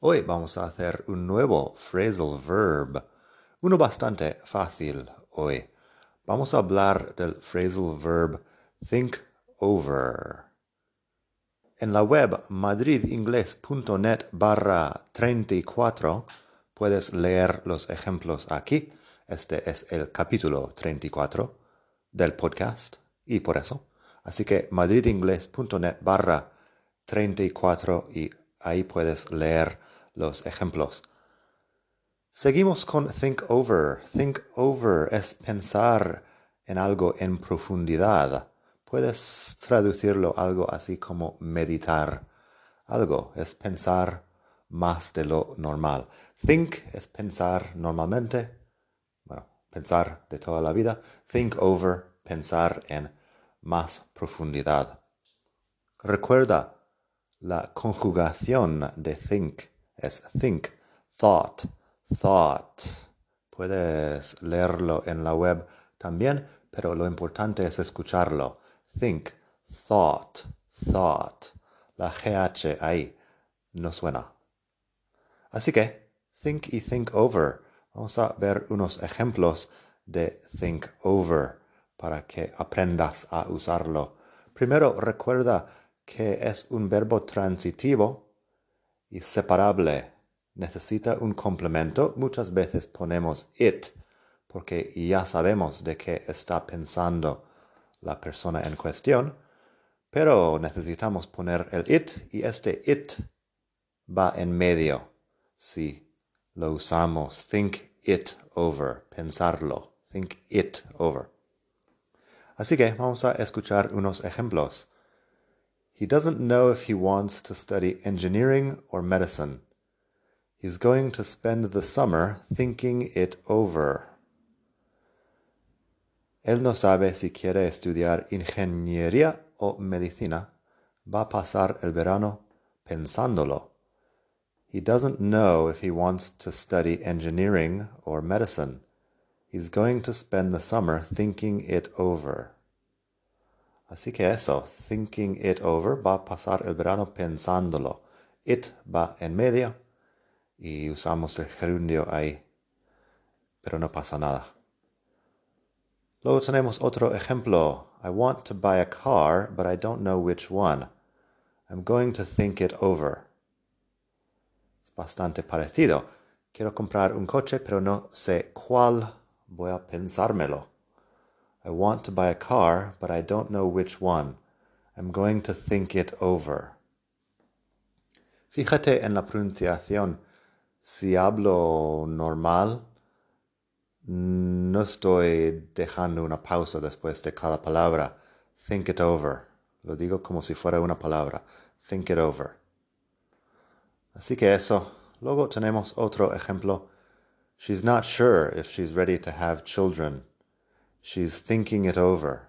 Hoy vamos a hacer un nuevo phrasal verb, uno bastante fácil hoy. Vamos a hablar del phrasal verb think over. En la web madridingles.net barra 34 puedes leer los ejemplos aquí. Este es el capítulo 34 del podcast y por eso. Así que madridingles.net barra 34 y ahí puedes leer los ejemplos. Seguimos con think over. Think over es pensar en algo en profundidad. Puedes traducirlo algo así como meditar. Algo es pensar más de lo normal. Think es pensar normalmente. Bueno, pensar de toda la vida. Think over, pensar en más profundidad. Recuerda la conjugación de think es think, thought, thought. Puedes leerlo en la web también, pero lo importante es escucharlo. Think, thought, thought. La GH ahí no suena. Así que, think y think over. Vamos a ver unos ejemplos de think over para que aprendas a usarlo. Primero, recuerda que es un verbo transitivo y separable. Necesita un complemento. Muchas veces ponemos it porque ya sabemos de qué está pensando la persona en cuestión, pero necesitamos poner el it y este it va en medio si lo usamos. Think it over, pensarlo. Think it over. Así que vamos a escuchar unos ejemplos. He doesn't know if he wants to study engineering or medicine. He's going to spend the summer thinking it over. Él no sabe si quiere estudiar ingeniería o medicina. Va a pasar el verano pensándolo. He doesn't know if he wants to study engineering or medicine. He's going to spend the summer thinking it over. Así que eso, thinking it over, va a pasar el verano pensándolo. It va en medio y usamos el gerundio ahí. Pero no pasa nada. Luego tenemos otro ejemplo. I want to buy a car, but I don't know which one. I'm going to think it over. Es bastante parecido. Quiero comprar un coche, pero no sé cuál. Voy a pensármelo. I want to buy a car, but I don't know which one. I'm going to think it over. Fíjate en la pronunciación. Si hablo normal, no estoy dejando una pausa después de cada palabra. Think it over. Lo digo como si fuera una palabra. Think it over. Así que eso. Luego tenemos otro ejemplo. She's not sure if she's ready to have children. She's thinking it over.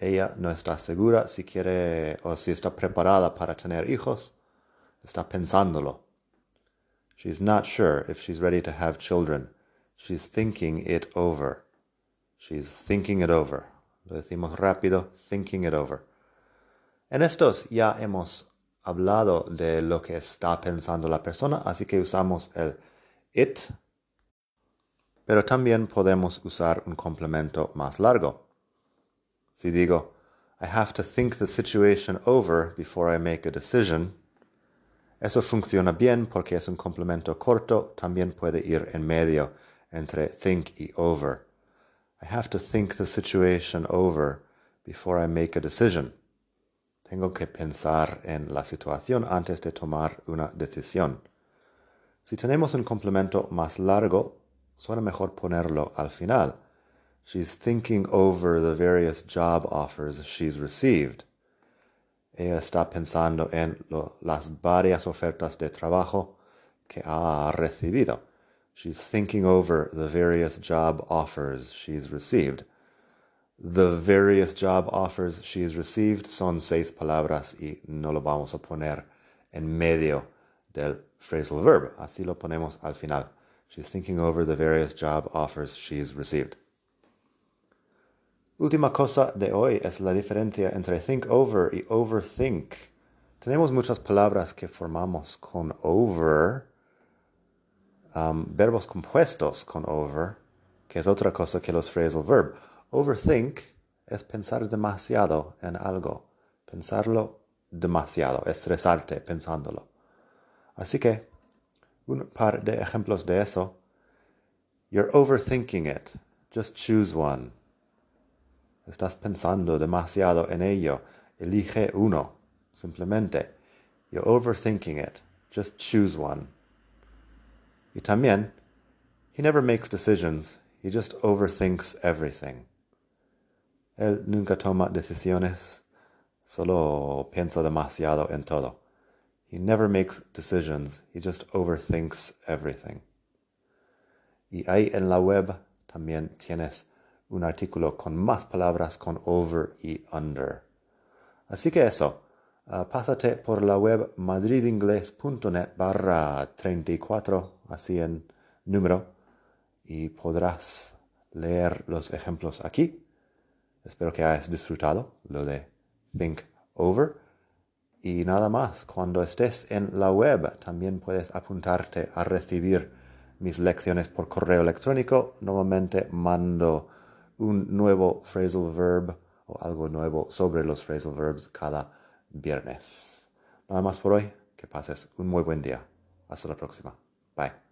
Ella no está segura si quiere o si está preparada para tener hijos. Está pensándolo. She's not sure if she's ready to have children. She's thinking it over. She's thinking it over. Lo decimos rápido, thinking it over. En estos ya hemos hablado de lo que está pensando la persona, así que usamos el it pero también podemos usar un complemento más largo. Si digo, I have to think the situation over before I make a decision, eso funciona bien porque es un complemento corto, también puede ir en medio entre think y over. I have to think the situation over before I make a decision. Tengo que pensar en la situación antes de tomar una decisión. Si tenemos un complemento más largo, suena mejor ponerlo al final. She's thinking over the various job offers she's received. Ella está pensando en las varias ofertas de trabajo que ha recibido. She's thinking over the various job offers she's received. The various job offers she's received son seis palabras y no lo vamos a poner en medio del phrasal verb. Así lo ponemos al final. She's thinking over the various job offers she's received. Última cosa de hoy es la diferencia entre think over y overthink. Tenemos muchas palabras que formamos con over, um, verbos compuestos con over, que es otra cosa que los phrasal verb. Overthink es pensar demasiado en algo, pensarlo demasiado, estresarte pensándolo. Así que, un par de ejemplos de eso. You're overthinking it. Just choose one. Estás pensando demasiado en ello. Elige uno. Simplemente. You're overthinking it. Just choose one. Y también, he never makes decisions. He just overthinks everything. Él nunca toma decisiones. Solo piensa demasiado en todo. He never makes decisions. He just overthinks everything. Y ahí en la web también tienes un artículo con más palabras con over y under. Así que eso, uh, pásate por la web madridingles.net barra 34, así en número, y podrás leer los ejemplos aquí. Espero que hayas disfrutado lo de think over. Y nada más, cuando estés en la web también puedes apuntarte a recibir mis lecciones por correo electrónico. Normalmente mando un nuevo phrasal verb o algo nuevo sobre los phrasal verbs cada viernes. Nada más por hoy, que pases un muy buen día. Hasta la próxima. Bye.